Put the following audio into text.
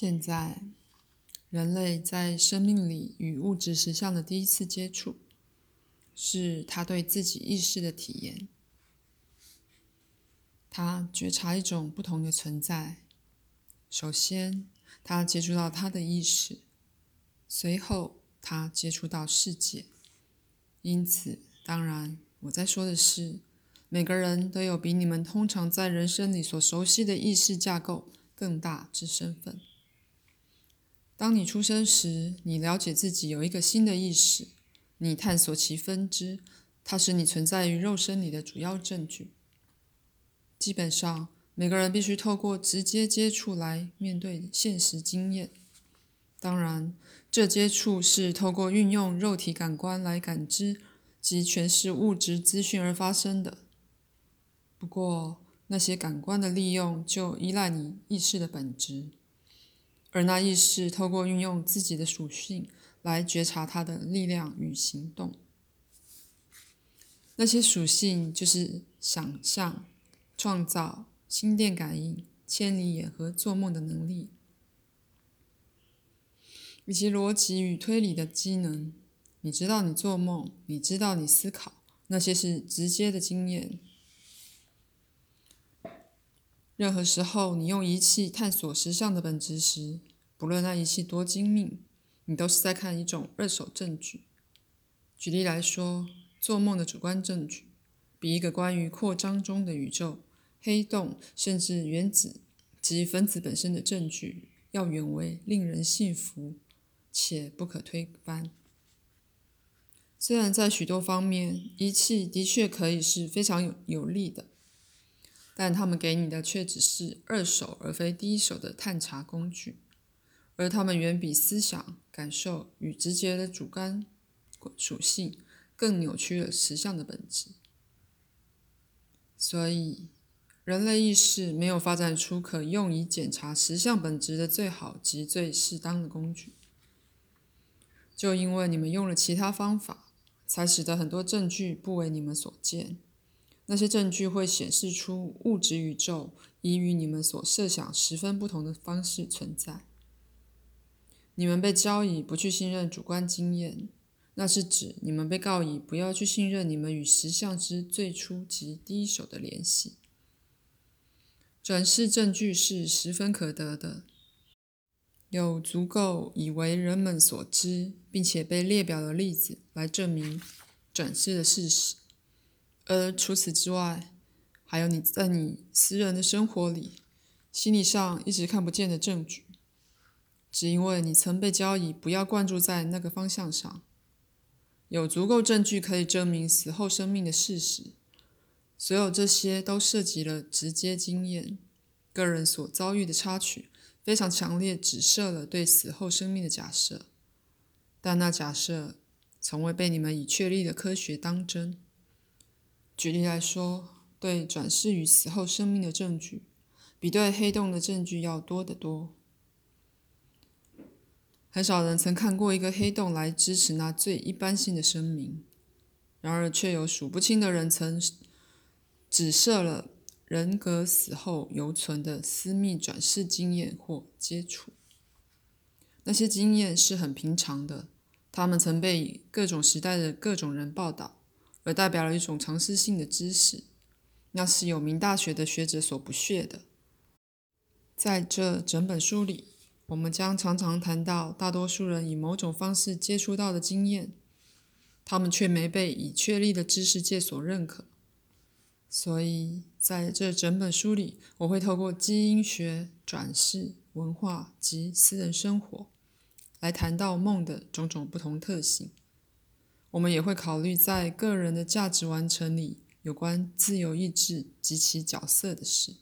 现在，人类在生命里与物质实相的第一次接触，是他对自己意识的体验。他觉察一种不同的存在。首先，他接触到他的意识，随后他接触到世界。因此，当然，我在说的是，每个人都有比你们通常在人生里所熟悉的意识架构更大之身份。当你出生时，你了解自己有一个新的意识，你探索其分支，它是你存在于肉身里的主要证据。基本上，每个人必须透过直接接触来面对现实经验。当然，这接触是透过运用肉体感官来感知及诠释物质资讯而发生的。不过，那些感官的利用就依赖你意识的本质。而那意识透过运用自己的属性来觉察它的力量与行动，那些属性就是想象、创造、心电感应、千里眼和做梦的能力，以及逻辑与推理的机能。你知道你做梦，你知道你思考，那些是直接的经验。任何时候，你用仪器探索实相的本质时，不论那仪器多精密，你都是在看一种二手证据。举例来说，做梦的主观证据，比一个关于扩张中的宇宙、黑洞，甚至原子及分子本身的证据，要远为令人信服且不可推翻。虽然在许多方面，仪器的确可以是非常有有利的。但他们给你的却只是二手而非第一手的探查工具，而他们远比思想、感受与直觉的主观属性更扭曲了实相的本质。所以，人类意识没有发展出可用以检查实相本质的最好及最适当的工具。就因为你们用了其他方法，才使得很多证据不为你们所见。那些证据会显示出物质宇宙以与你们所设想十分不同的方式存在。你们被教以不去信任主观经验，那是指你们被告以不要去信任你们与实相之最初及第一手的联系。转世证据是十分可得的，有足够以为人们所知并且被列表的例子来证明转世的事实。而除此之外，还有你在你私人的生活里、心理上一直看不见的证据，只因为你曾被教以不要灌注在那个方向上。有足够证据可以证明死后生命的事实，所有这些都涉及了直接经验。个人所遭遇的插曲非常强烈，指涉了对死后生命的假设，但那假设从未被你们以确立的科学当真。举例来说，对转世与死后生命的证据，比对黑洞的证据要多得多。很少人曾看过一个黑洞来支持那最一般性的声明，然而却有数不清的人曾指涉了人格死后犹存的私密转世经验或接触。那些经验是很平常的，他们曾被各种时代的各种人报道。而代表了一种常识性的知识，那是有名大学的学者所不屑的。在这整本书里，我们将常常谈到大多数人以某种方式接触到的经验，他们却没被已确立的知识界所认可。所以，在这整本书里，我会透过基因学、转世、文化及私人生活，来谈到梦的种种不同特性。我们也会考虑在个人的价值完成里有关自由意志及其角色的事。